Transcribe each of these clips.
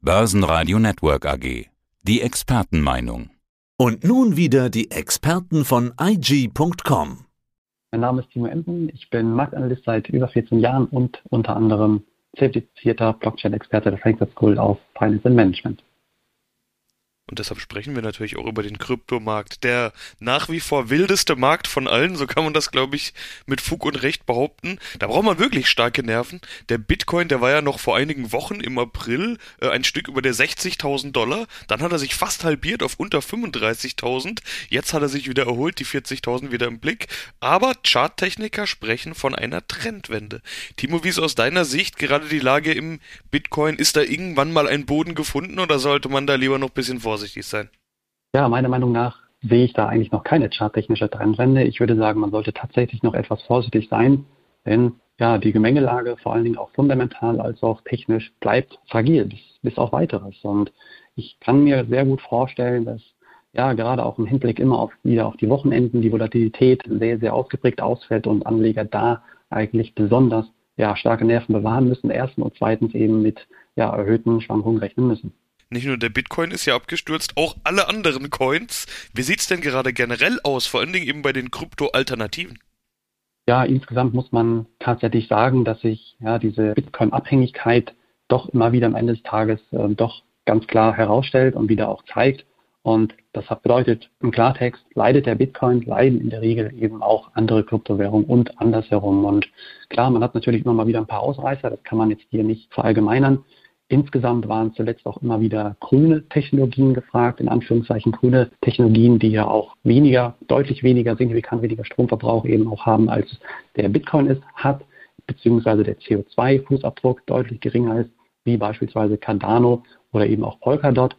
Börsenradio Network AG. Die Expertenmeinung. Und nun wieder die Experten von IG.com. Mein Name ist Timo Emden. Ich bin Marktanalyst seit über 14 Jahren und unter anderem zertifizierter Blockchain-Experte der Frankfurt School of Finance and Management. Und deshalb sprechen wir natürlich auch über den Kryptomarkt. Der nach wie vor wildeste Markt von allen, so kann man das, glaube ich, mit Fug und Recht behaupten. Da braucht man wirklich starke Nerven. Der Bitcoin, der war ja noch vor einigen Wochen im April äh, ein Stück über der 60.000 Dollar. Dann hat er sich fast halbiert auf unter 35.000. Jetzt hat er sich wieder erholt, die 40.000 wieder im Blick. Aber Charttechniker sprechen von einer Trendwende. Timo, wie ist aus deiner Sicht gerade die Lage im Bitcoin? Ist da irgendwann mal ein Boden gefunden oder sollte man da lieber noch ein bisschen vorsichtig vorsichtig sein? Ja, meiner Meinung nach sehe ich da eigentlich noch keine charttechnische Trendwende. Ich würde sagen, man sollte tatsächlich noch etwas vorsichtig sein, denn ja, die Gemengelage, vor allen Dingen auch fundamental als auch technisch, bleibt fragil bis, bis auf weiteres. Und ich kann mir sehr gut vorstellen, dass ja gerade auch im Hinblick immer auf wieder auf die Wochenenden die Volatilität sehr, sehr ausgeprägt ausfällt und Anleger da eigentlich besonders ja, starke Nerven bewahren müssen, erstens und zweitens eben mit ja, erhöhten Schwankungen rechnen müssen. Nicht nur der Bitcoin ist ja abgestürzt, auch alle anderen Coins. Wie sieht es denn gerade generell aus, vor allen Dingen eben bei den Krypto-Alternativen? Ja, insgesamt muss man tatsächlich sagen, dass sich ja, diese Bitcoin-Abhängigkeit doch immer wieder am Ende des Tages äh, doch ganz klar herausstellt und wieder auch zeigt. Und das bedeutet im Klartext, leidet der Bitcoin, leiden in der Regel eben auch andere Kryptowährungen und andersherum. Und klar, man hat natürlich immer mal wieder ein paar Ausreißer, das kann man jetzt hier nicht verallgemeinern. Insgesamt waren zuletzt auch immer wieder grüne Technologien gefragt, in Anführungszeichen grüne Technologien, die ja auch weniger, deutlich weniger, signifikant weniger Stromverbrauch eben auch haben, als der Bitcoin es hat, beziehungsweise der CO2-Fußabdruck deutlich geringer ist, wie beispielsweise Cardano oder eben auch Polkadot.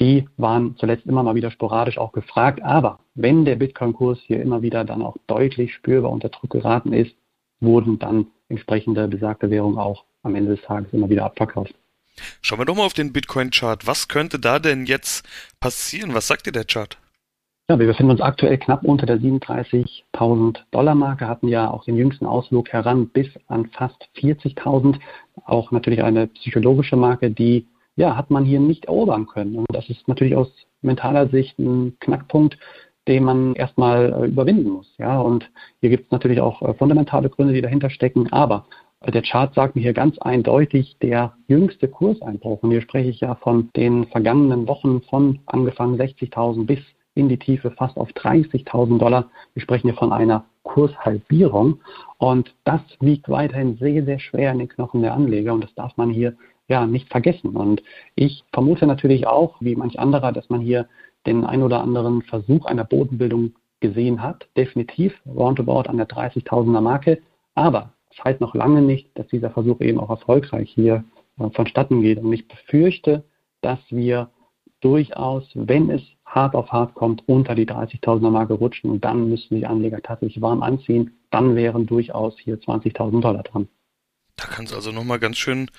Die waren zuletzt immer mal wieder sporadisch auch gefragt. Aber wenn der Bitcoin-Kurs hier immer wieder dann auch deutlich spürbar unter Druck geraten ist, wurden dann entsprechende besagte Währungen auch am Ende des Tages immer wieder abverkauft. Schauen wir doch mal auf den Bitcoin-Chart. Was könnte da denn jetzt passieren? Was sagt dir der Chart? Ja, wir befinden uns aktuell knapp unter der 37.000 Dollar Marke, hatten ja auch den jüngsten Ausflug heran bis an fast 40.000. Auch natürlich eine psychologische Marke, die ja, hat man hier nicht erobern können. Und das ist natürlich aus mentaler Sicht ein Knackpunkt, den man erstmal äh, überwinden muss. Ja, und hier gibt es natürlich auch äh, fundamentale Gründe, die dahinter stecken. Aber der Chart sagt mir hier ganz eindeutig, der jüngste Kurseinbruch, und hier spreche ich ja von den vergangenen Wochen von angefangen 60.000 bis in die Tiefe fast auf 30.000 Dollar. Wir sprechen hier von einer Kurshalbierung und das wiegt weiterhin sehr, sehr schwer in den Knochen der Anleger und das darf man hier ja nicht vergessen. Und ich vermute natürlich auch, wie manch anderer, dass man hier den ein oder anderen Versuch einer Bodenbildung gesehen hat. Definitiv roundabout an der 30.000er Marke. Aber das heißt noch lange nicht, dass dieser Versuch eben auch erfolgreich hier äh, vonstatten geht. Und ich befürchte, dass wir durchaus, wenn es hart auf hart kommt, unter die 30.000er Marke rutschen und dann müssen die Anleger tatsächlich warm anziehen. Dann wären durchaus hier 20.000 Dollar dran. Da kann es also nochmal ganz schön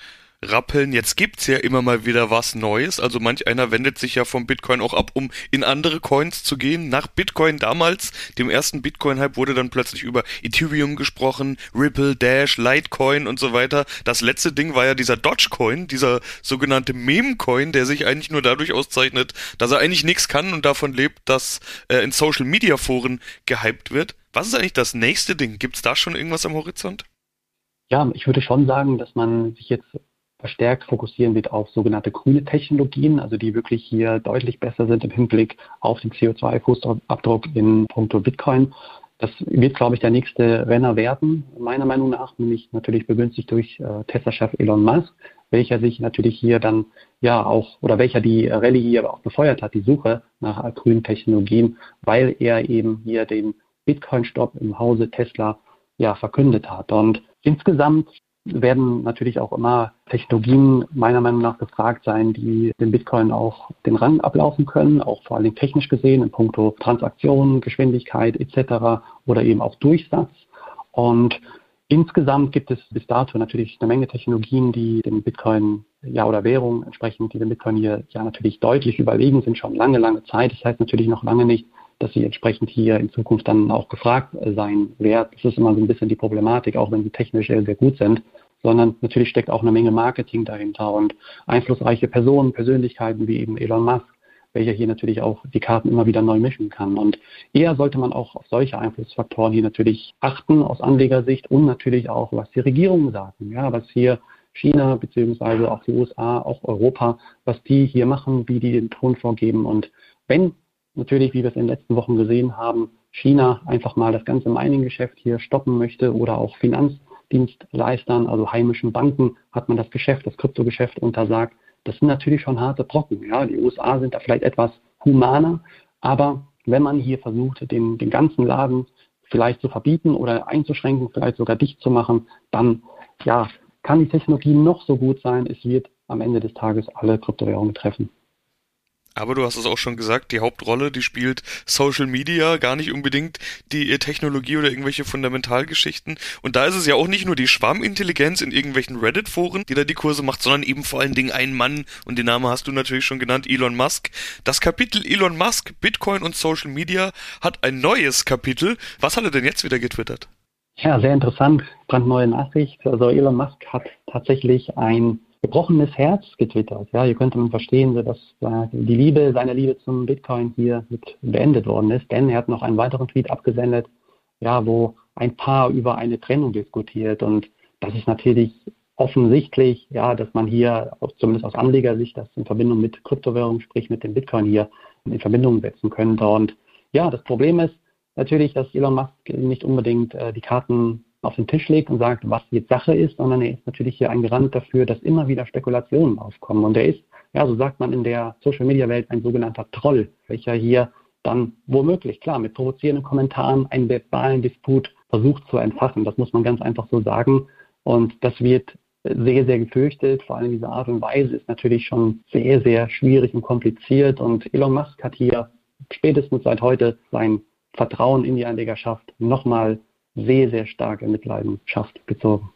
rappeln. Jetzt gibt's ja immer mal wieder was Neues. Also manch einer wendet sich ja vom Bitcoin auch ab, um in andere Coins zu gehen. Nach Bitcoin damals, dem ersten Bitcoin-Hype, wurde dann plötzlich über Ethereum gesprochen, Ripple, Dash, Litecoin und so weiter. Das letzte Ding war ja dieser Dogecoin, dieser sogenannte Meme-Coin, der sich eigentlich nur dadurch auszeichnet, dass er eigentlich nichts kann und davon lebt, dass er in Social-Media-Foren gehypt wird. Was ist eigentlich das nächste Ding? Gibt's da schon irgendwas am Horizont? Ja, ich würde schon sagen, dass man sich jetzt verstärkt fokussieren wird auf sogenannte grüne Technologien, also die wirklich hier deutlich besser sind im Hinblick auf den CO2-Fußabdruck in puncto Bitcoin. Das wird, glaube ich, der nächste Renner werden, meiner Meinung nach, nämlich natürlich begünstigt durch äh, Tesla-Chef Elon Musk, welcher sich natürlich hier dann ja auch, oder welcher die Rallye hier auch befeuert hat, die Suche nach grünen Technologien, weil er eben hier den Bitcoin-Stopp im Hause Tesla ja verkündet hat. Und insgesamt werden natürlich auch immer Technologien meiner Meinung nach gefragt sein, die den Bitcoin auch den Rang ablaufen können, auch vor allem technisch gesehen in puncto Transaktionen, Geschwindigkeit etc. oder eben auch Durchsatz. Und insgesamt gibt es bis dato natürlich eine Menge Technologien, die dem Bitcoin ja oder Währung entsprechend, die dem Bitcoin hier ja natürlich deutlich überlegen sind, schon lange, lange Zeit. Das heißt natürlich noch lange nicht, dass sie entsprechend hier in Zukunft dann auch gefragt sein werden. Das ist immer so ein bisschen die Problematik, auch wenn sie technisch sehr, sehr gut sind. Sondern natürlich steckt auch eine Menge Marketing dahinter und einflussreiche Personen, Persönlichkeiten wie eben Elon Musk, welcher hier natürlich auch die Karten immer wieder neu mischen kann. Und eher sollte man auch auf solche Einflussfaktoren hier natürlich achten aus Anlegersicht und natürlich auch, was die Regierungen sagen, ja, was hier China beziehungsweise auch die USA, auch Europa, was die hier machen, wie die den Ton vorgeben. Und wenn natürlich, wie wir es in den letzten Wochen gesehen haben, China einfach mal das ganze Mining-Geschäft hier stoppen möchte oder auch Finanzdienstleistern, also heimischen Banken, hat man das Geschäft, das Kryptogeschäft untersagt. Das sind natürlich schon harte Brocken. Ja. Die USA sind da vielleicht etwas humaner, aber wenn man hier versucht, den, den ganzen Laden vielleicht zu verbieten oder einzuschränken, vielleicht sogar dicht zu machen, dann ja, kann die Technologie noch so gut sein, es wird am Ende des Tages alle Kryptowährungen treffen. Aber du hast es auch schon gesagt, die Hauptrolle, die spielt Social Media, gar nicht unbedingt die Technologie oder irgendwelche Fundamentalgeschichten. Und da ist es ja auch nicht nur die Schwarmintelligenz in irgendwelchen Reddit-Foren, die da die Kurse macht, sondern eben vor allen Dingen ein Mann, und den Namen hast du natürlich schon genannt, Elon Musk. Das Kapitel Elon Musk, Bitcoin und Social Media hat ein neues Kapitel. Was hat er denn jetzt wieder getwittert? Ja, sehr interessant. Brandneue Nachricht. Also Elon Musk hat tatsächlich ein gebrochenes Herz getwittert. Ja, hier könnte man verstehen, dass äh, die Liebe, seine Liebe zum Bitcoin hier mit beendet worden ist, denn er hat noch einen weiteren Tweet abgesendet, ja, wo ein Paar über eine Trennung diskutiert und das ist natürlich offensichtlich, ja, dass man hier, zumindest aus Anlegersicht, das in Verbindung mit Kryptowährungen, sprich mit dem Bitcoin hier in Verbindung setzen könnte. Und ja, das Problem ist natürlich, dass Elon Musk nicht unbedingt äh, die Karten auf den Tisch legt und sagt, was jetzt Sache ist, sondern er ist natürlich hier ein Garant dafür, dass immer wieder Spekulationen aufkommen. Und er ist, ja, so sagt man in der Social-Media-Welt, ein sogenannter Troll, welcher hier dann womöglich, klar, mit provozierenden Kommentaren einen verbalen Disput versucht zu entfachen. Das muss man ganz einfach so sagen. Und das wird sehr, sehr gefürchtet. Vor allem diese Art und Weise ist natürlich schon sehr, sehr schwierig und kompliziert. Und Elon Musk hat hier spätestens seit heute sein Vertrauen in die Anlegerschaft nochmal sehr, sehr stark in Mitleidenschaft gezogen.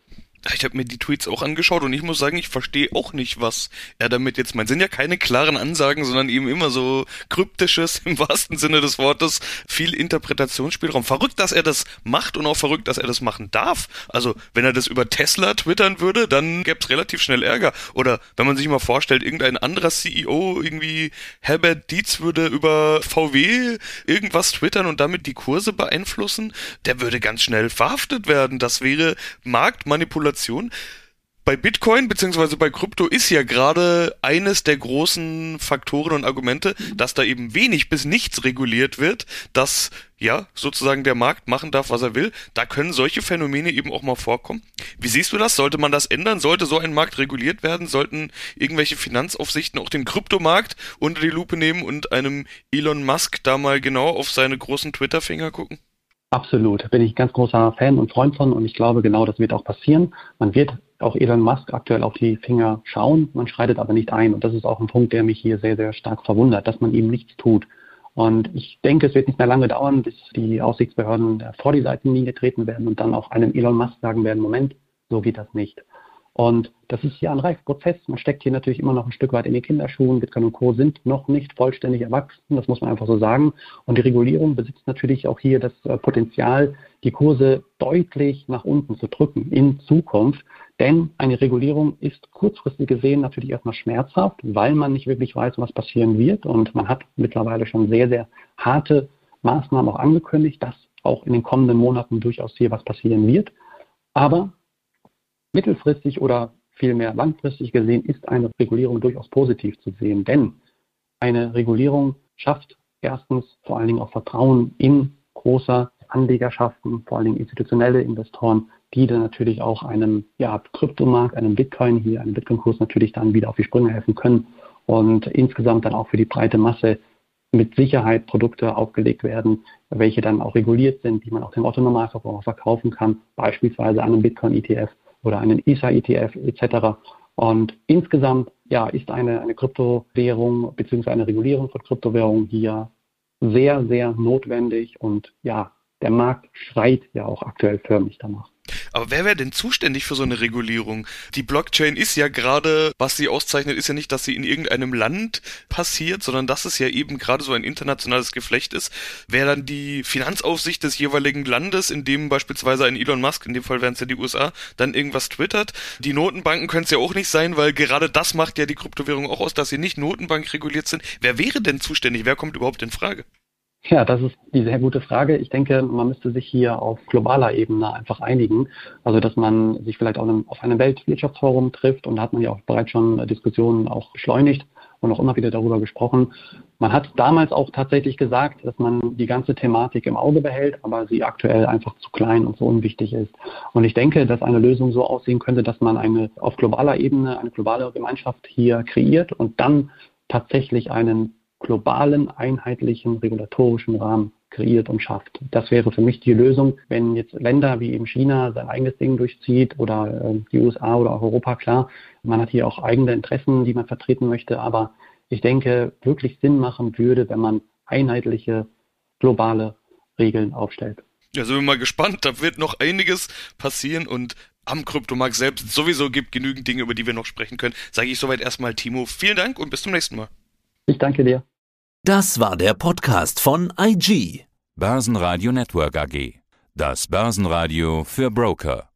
Ich habe mir die Tweets auch angeschaut und ich muss sagen, ich verstehe auch nicht, was er damit jetzt meint. Sind ja keine klaren Ansagen, sondern eben immer so kryptisches im wahrsten Sinne des Wortes, viel Interpretationsspielraum. Verrückt, dass er das macht und auch verrückt, dass er das machen darf. Also, wenn er das über Tesla twittern würde, dann gäbe es relativ schnell Ärger. Oder wenn man sich mal vorstellt, irgendein anderer CEO, irgendwie Herbert Dietz würde über VW irgendwas twittern und damit die Kurse beeinflussen, der würde ganz schnell verhaftet werden. Das wäre Marktmanipulation Spekulation. Bei Bitcoin beziehungsweise bei Krypto ist ja gerade eines der großen Faktoren und Argumente, dass da eben wenig bis nichts reguliert wird, dass ja sozusagen der Markt machen darf, was er will. Da können solche Phänomene eben auch mal vorkommen. Wie siehst du das? Sollte man das ändern? Sollte so ein Markt reguliert werden? Sollten irgendwelche Finanzaufsichten auch den Kryptomarkt unter die Lupe nehmen und einem Elon Musk da mal genau auf seine großen Twitter-Finger gucken? Absolut, bin ich ganz großer Fan und Freund von und ich glaube, genau das wird auch passieren. Man wird auch Elon Musk aktuell auf die Finger schauen, man schreitet aber nicht ein und das ist auch ein Punkt, der mich hier sehr, sehr stark verwundert, dass man ihm nichts tut. Und ich denke, es wird nicht mehr lange dauern, bis die Aufsichtsbehörden vor die Seitenlinie treten werden und dann auch einem Elon Musk sagen werden, Moment, so geht das nicht. Und das ist ja ein Reifprozess. Man steckt hier natürlich immer noch ein Stück weit in die Kinderschuhen. Bitcoin und Co. sind noch nicht vollständig erwachsen. Das muss man einfach so sagen. Und die Regulierung besitzt natürlich auch hier das äh, Potenzial, die Kurse deutlich nach unten zu drücken in Zukunft. Denn eine Regulierung ist kurzfristig gesehen natürlich erstmal schmerzhaft, weil man nicht wirklich weiß, was passieren wird. Und man hat mittlerweile schon sehr, sehr harte Maßnahmen auch angekündigt, dass auch in den kommenden Monaten durchaus hier was passieren wird. Aber Mittelfristig oder vielmehr langfristig gesehen ist eine Regulierung durchaus positiv zu sehen, denn eine Regulierung schafft erstens vor allen Dingen auch Vertrauen in große Anlegerschaften, vor allen Dingen institutionelle Investoren, die dann natürlich auch einem ja, Kryptomarkt, einem Bitcoin hier, einem Bitcoin-Kurs natürlich dann wieder auf die Sprünge helfen können und insgesamt dann auch für die breite Masse mit Sicherheit Produkte aufgelegt werden, welche dann auch reguliert sind, die man auch dem Autonormalverbraucher verkaufen kann, beispielsweise einem Bitcoin-ETF oder einen ISA-ETF etc. Und insgesamt ja, ist eine, eine Kryptowährung bzw. eine Regulierung von Kryptowährungen hier sehr, sehr notwendig und ja, der Markt schreit ja auch aktuell förmlich danach. Aber wer wäre denn zuständig für so eine Regulierung? Die Blockchain ist ja gerade, was sie auszeichnet, ist ja nicht, dass sie in irgendeinem Land passiert, sondern dass es ja eben gerade so ein internationales Geflecht ist. Wäre dann die Finanzaufsicht des jeweiligen Landes, in dem beispielsweise ein Elon Musk, in dem Fall wären es ja die USA, dann irgendwas twittert. Die Notenbanken können es ja auch nicht sein, weil gerade das macht ja die Kryptowährung auch aus, dass sie nicht notenbankreguliert sind. Wer wäre denn zuständig? Wer kommt überhaupt in Frage? Ja, das ist die sehr gute Frage. Ich denke, man müsste sich hier auf globaler Ebene einfach einigen. Also, dass man sich vielleicht auch auf einem Weltwirtschaftsforum trifft und da hat man ja auch bereits schon Diskussionen auch beschleunigt und auch immer wieder darüber gesprochen. Man hat damals auch tatsächlich gesagt, dass man die ganze Thematik im Auge behält, aber sie aktuell einfach zu klein und so unwichtig ist. Und ich denke, dass eine Lösung so aussehen könnte, dass man eine auf globaler Ebene eine globale Gemeinschaft hier kreiert und dann tatsächlich einen globalen, einheitlichen regulatorischen Rahmen kreiert und schafft. Das wäre für mich die Lösung, wenn jetzt Länder wie eben China sein eigenes Ding durchzieht oder äh, die USA oder auch Europa, klar, man hat hier auch eigene Interessen, die man vertreten möchte, aber ich denke, wirklich Sinn machen würde, wenn man einheitliche globale Regeln aufstellt. Ja, sind wir mal gespannt. Da wird noch einiges passieren und am Kryptomarkt selbst sowieso gibt genügend Dinge, über die wir noch sprechen können. Sage ich soweit erstmal Timo. Vielen Dank und bis zum nächsten Mal. Ich danke dir. Das war der Podcast von IG. Börsenradio Network AG. Das Börsenradio für Broker.